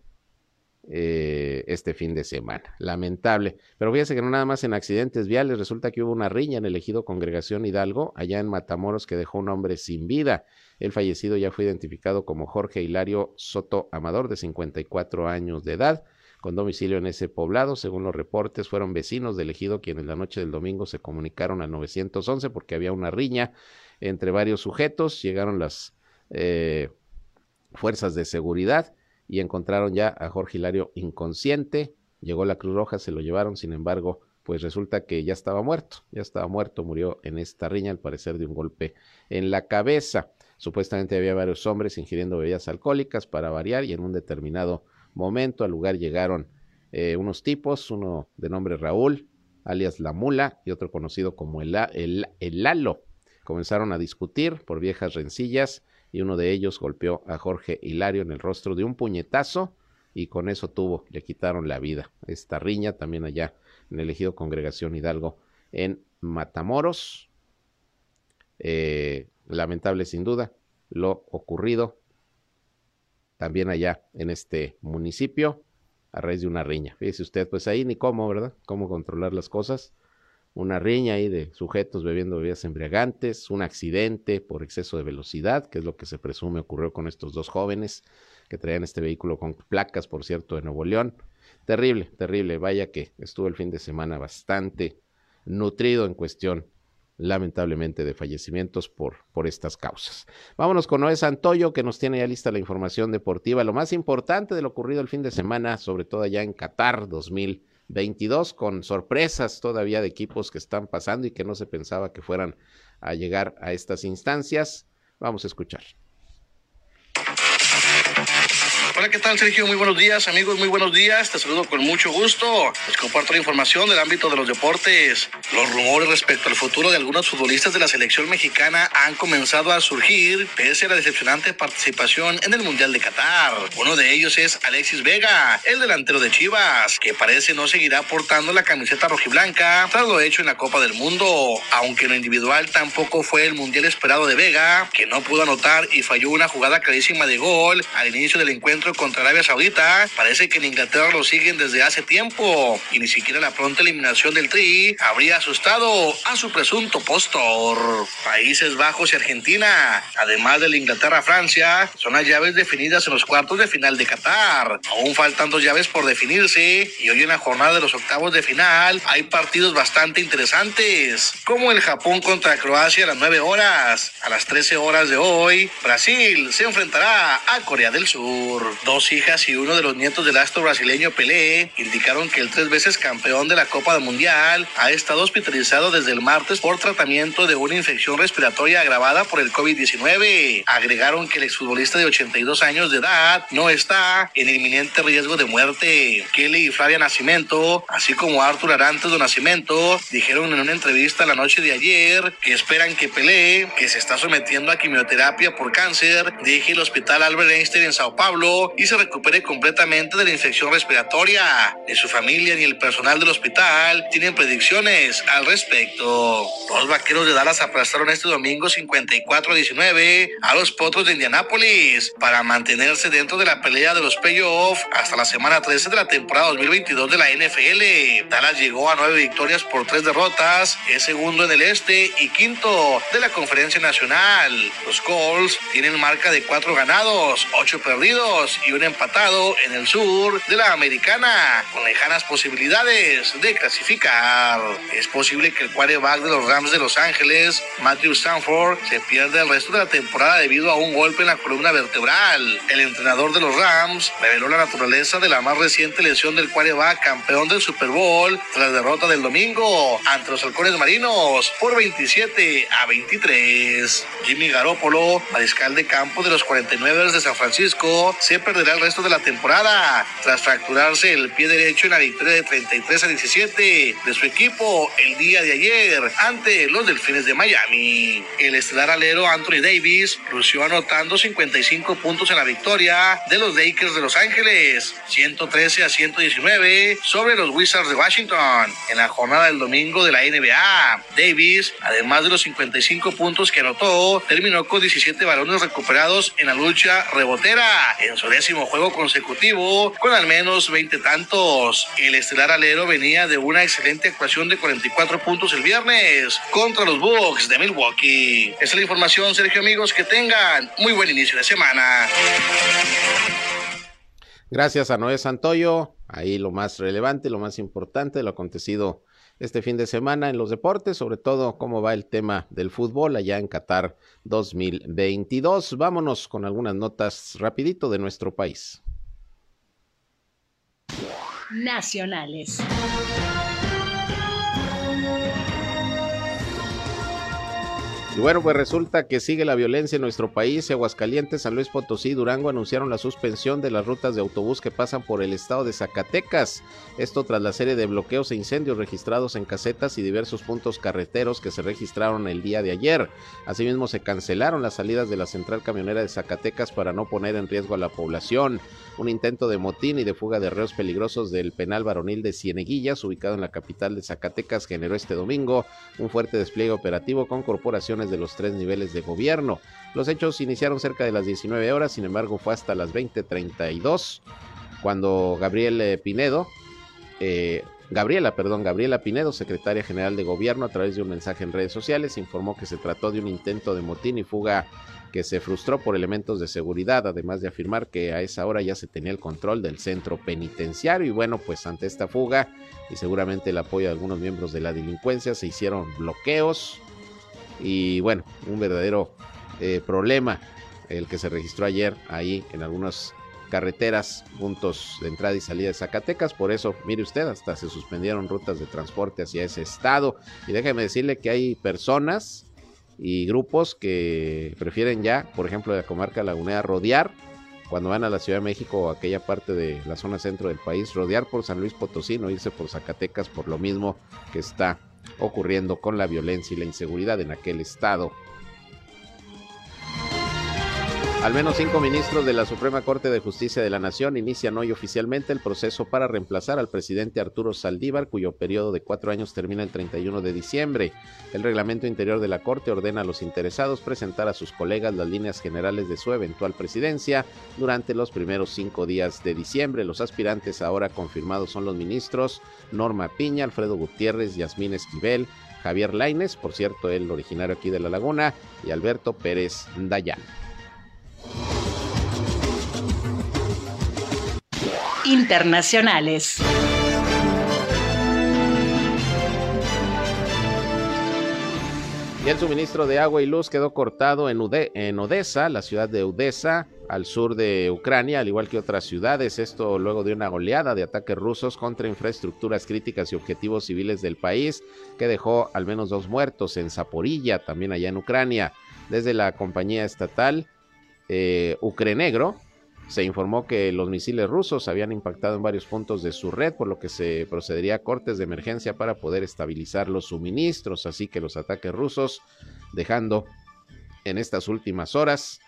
eh, este fin de semana. Lamentable. Pero fíjese que no nada más en accidentes viales, resulta que hubo una riña en el ejido Congregación Hidalgo, allá en Matamoros, que dejó un hombre sin vida. El fallecido ya fue identificado como Jorge Hilario Soto Amador, de 54 años de edad, con domicilio en ese poblado. Según los reportes, fueron vecinos del ejido quienes la noche del domingo se comunicaron al 911 porque había una riña entre varios sujetos. Llegaron las eh, fuerzas de seguridad y encontraron ya a Jorge Hilario inconsciente, llegó la Cruz Roja, se lo llevaron, sin embargo, pues resulta que ya estaba muerto, ya estaba muerto, murió en esta riña, al parecer de un golpe en la cabeza. Supuestamente había varios hombres ingiriendo bebidas alcohólicas para variar y en un determinado momento al lugar llegaron eh, unos tipos, uno de nombre Raúl, alias La Mula, y otro conocido como el, el, el Lalo. Comenzaron a discutir por viejas rencillas y uno de ellos golpeó a Jorge Hilario en el rostro de un puñetazo y con eso tuvo, le quitaron la vida. Esta riña también allá en el ejido Congregación Hidalgo en Matamoros. Eh, lamentable sin duda lo ocurrido también allá en este municipio a raíz de una riña. Fíjese usted, pues ahí ni cómo, ¿verdad? Cómo controlar las cosas. Una riña ahí de sujetos bebiendo bebidas embriagantes, un accidente por exceso de velocidad, que es lo que se presume ocurrió con estos dos jóvenes que traían este vehículo con placas, por cierto, de Nuevo León. Terrible, terrible. Vaya que estuvo el fin de semana bastante nutrido en cuestión lamentablemente de fallecimientos por, por estas causas. Vámonos con Noé Santoyo, que nos tiene ya lista la información deportiva, lo más importante de lo ocurrido el fin de semana, sobre todo allá en Qatar 2022, con sorpresas todavía de equipos que están pasando y que no se pensaba que fueran a llegar a estas instancias. Vamos a escuchar. Hola, ¿qué tal, Sergio? Muy buenos días, amigos, muy buenos días. Te saludo con mucho gusto. Les comparto la información del ámbito de los deportes. Los rumores respecto al futuro de algunos futbolistas de la selección mexicana han comenzado a surgir pese a la decepcionante participación en el Mundial de Qatar. Uno de ellos es Alexis Vega, el delantero de Chivas, que parece no seguirá portando la camiseta rojiblanca tras lo hecho en la Copa del Mundo, aunque en lo individual tampoco fue el Mundial esperado de Vega, que no pudo anotar y falló una jugada clarísima de gol al inicio del encuentro contra Arabia Saudita. Parece que en Inglaterra lo siguen desde hace tiempo y ni siquiera la pronta eliminación del Tri habría asustado a su presunto postor. Países Bajos y Argentina, además de la Inglaterra-Francia, son las llaves definidas en los cuartos de final de Qatar. Aún faltan dos llaves por definirse y hoy en la jornada de los octavos de final hay partidos bastante interesantes, como el Japón contra Croacia a las 9 horas. A las 13 horas de hoy, Brasil se enfrentará a Corea del Sur. Dos hijas y uno de los nietos del astro brasileño Pelé indicaron que el tres veces campeón de la Copa Mundial ha estado hospitalizado desde el martes por tratamiento de una infección respiratoria agravada por el COVID-19. Agregaron que el exfutbolista de 82 años de edad no está en inminente riesgo de muerte. Kelly y Flavia Nacimiento, así como Arthur Arantes de Nacimiento, dijeron en una entrevista la noche de ayer que esperan que Pelé, que se está sometiendo a quimioterapia por cáncer, deje el hospital Albert Einstein en Sao Paulo y se recupere completamente de la infección respiratoria. Ni su familia ni el personal del hospital tienen predicciones al respecto. Los vaqueros de Dallas aplastaron este domingo 54-19 a los potros de Indianápolis para mantenerse dentro de la pelea de los playoffs hasta la semana 13 de la temporada 2022 de la NFL. Dallas llegó a nueve victorias por tres derrotas, es segundo en el este y quinto de la conferencia nacional. Los Colts tienen marca de cuatro ganados, ocho perdidos y un empatado en el sur de la americana, con lejanas posibilidades de clasificar. Es posible que el quarterback de los Rams de Los Ángeles, Matthew Stanford, se pierda el resto de la temporada debido a un golpe en la columna vertebral. El entrenador de los Rams reveló la naturaleza de la más reciente lesión del quarterback campeón del Super Bowl tras la derrota del domingo ante los halcones marinos por 27 a 23. Jimmy Garoppolo, mariscal de campo de los 49 de San Francisco, se perderá el resto de la temporada tras fracturarse el pie derecho en la victoria de 33 a 17 de su equipo el día de ayer ante los Delfines de Miami. El estelar alero Anthony Davis lució anotando 55 puntos en la victoria de los Lakers de Los Ángeles, 113 a 119 sobre los Wizards de Washington en la jornada del domingo de la NBA. Davis, además de los 55 puntos que anotó, terminó con 17 balones recuperados en la lucha rebotera en su décimo juego consecutivo con al menos 20 tantos. El estelar alero venía de una excelente actuación de 44 puntos el viernes contra los Bucks de Milwaukee. Esa es la información, Sergio amigos, que tengan muy buen inicio de semana. Gracias a Noé Santoyo. Ahí lo más relevante, lo más importante, lo acontecido este fin de semana en los deportes, sobre todo cómo va el tema del fútbol allá en Qatar 2022. Vámonos con algunas notas rapidito de nuestro país. nacionales. Y bueno, pues resulta que sigue la violencia en nuestro país. Aguascalientes, San Luis Potosí y Durango anunciaron la suspensión de las rutas de autobús que pasan por el estado de Zacatecas. Esto tras la serie de bloqueos e incendios registrados en casetas y diversos puntos carreteros que se registraron el día de ayer. Asimismo, se cancelaron las salidas de la central camionera de Zacatecas para no poner en riesgo a la población. Un intento de motín y de fuga de reos peligrosos del penal varonil de Cieneguillas, ubicado en la capital de Zacatecas, generó este domingo un fuerte despliegue operativo con corporaciones de los tres niveles de gobierno. Los hechos iniciaron cerca de las 19 horas, sin embargo fue hasta las 20:32 cuando Gabriel eh, Pinedo, eh, Gabriela, perdón, Gabriela Pinedo, secretaria general de gobierno, a través de un mensaje en redes sociales, informó que se trató de un intento de motín y fuga que se frustró por elementos de seguridad, además de afirmar que a esa hora ya se tenía el control del centro penitenciario y bueno, pues ante esta fuga y seguramente el apoyo de algunos miembros de la delincuencia se hicieron bloqueos, y bueno, un verdadero eh, problema el que se registró ayer ahí en algunas carreteras, puntos de entrada y salida de Zacatecas. Por eso, mire usted, hasta se suspendieron rutas de transporte hacia ese estado. Y déjeme decirle que hay personas y grupos que prefieren ya, por ejemplo, de la comarca lagunera, rodear cuando van a la Ciudad de México o aquella parte de la zona centro del país, rodear por San Luis Potosí, no irse por Zacatecas por lo mismo que está ocurriendo con la violencia y la inseguridad en aquel estado. Al menos cinco ministros de la Suprema Corte de Justicia de la Nación inician hoy oficialmente el proceso para reemplazar al presidente Arturo Saldívar, cuyo periodo de cuatro años termina el 31 de diciembre. El reglamento interior de la Corte ordena a los interesados presentar a sus colegas las líneas generales de su eventual presidencia durante los primeros cinco días de diciembre. Los aspirantes ahora confirmados son los ministros Norma Piña, Alfredo Gutiérrez, Yasmín Esquivel, Javier Laines, por cierto, el originario aquí de La Laguna, y Alberto Pérez Dayán. Internacionales. Y el suministro de agua y luz quedó cortado en, en, Odessa, la ciudad de Odessa, al sur de Ucrania, al igual que otras ciudades. Esto luego de una goleada de ataques rusos contra infraestructuras críticas y objetivos civiles del país, que dejó al menos dos muertos en Zaporilla, también allá en Ucrania. Desde la compañía estatal eh, Ucrenegro, se informó que los misiles rusos habían impactado en varios puntos de su red, por lo que se procedería a cortes de emergencia para poder estabilizar los suministros, así que los ataques rusos dejando en estas últimas horas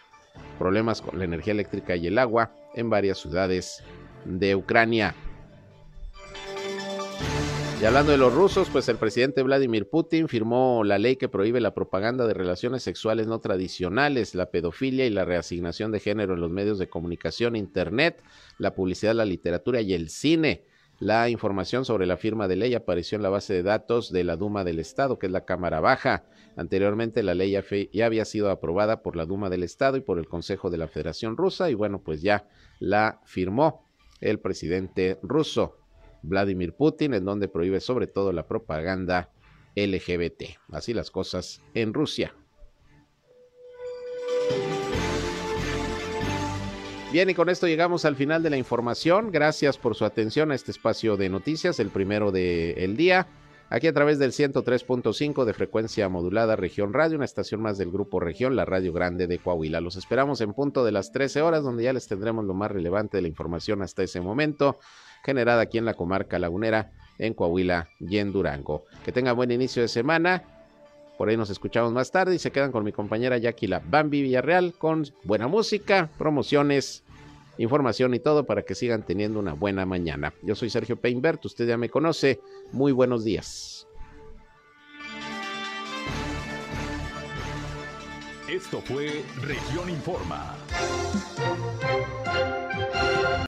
problemas con la energía eléctrica y el agua en varias ciudades de Ucrania. Y hablando de los rusos, pues el presidente Vladimir Putin firmó la ley que prohíbe la propaganda de relaciones sexuales no tradicionales, la pedofilia y la reasignación de género en los medios de comunicación, Internet, la publicidad, la literatura y el cine. La información sobre la firma de ley apareció en la base de datos de la Duma del Estado, que es la Cámara Baja. Anteriormente la ley ya, había sido aprobada por la Duma del Estado y por el Consejo de la Federación Rusa y bueno, pues ya la firmó el presidente ruso. Vladimir Putin, en donde prohíbe sobre todo la propaganda LGBT. Así las cosas en Rusia. Bien, y con esto llegamos al final de la información. Gracias por su atención a este espacio de noticias, el primero del día. Aquí a través del 103.5 de frecuencia modulada Región Radio, una estación más del Grupo Región, la Radio Grande de Coahuila. Los esperamos en punto de las 13 horas, donde ya les tendremos lo más relevante de la información hasta ese momento generada aquí en la comarca lagunera, en Coahuila y en Durango. Que tenga buen inicio de semana. Por ahí nos escuchamos más tarde y se quedan con mi compañera Jackie La Bambi Villarreal con buena música, promociones, información y todo para que sigan teniendo una buena mañana. Yo soy Sergio Peinbert, usted ya me conoce. Muy buenos días. Esto fue Región Informa.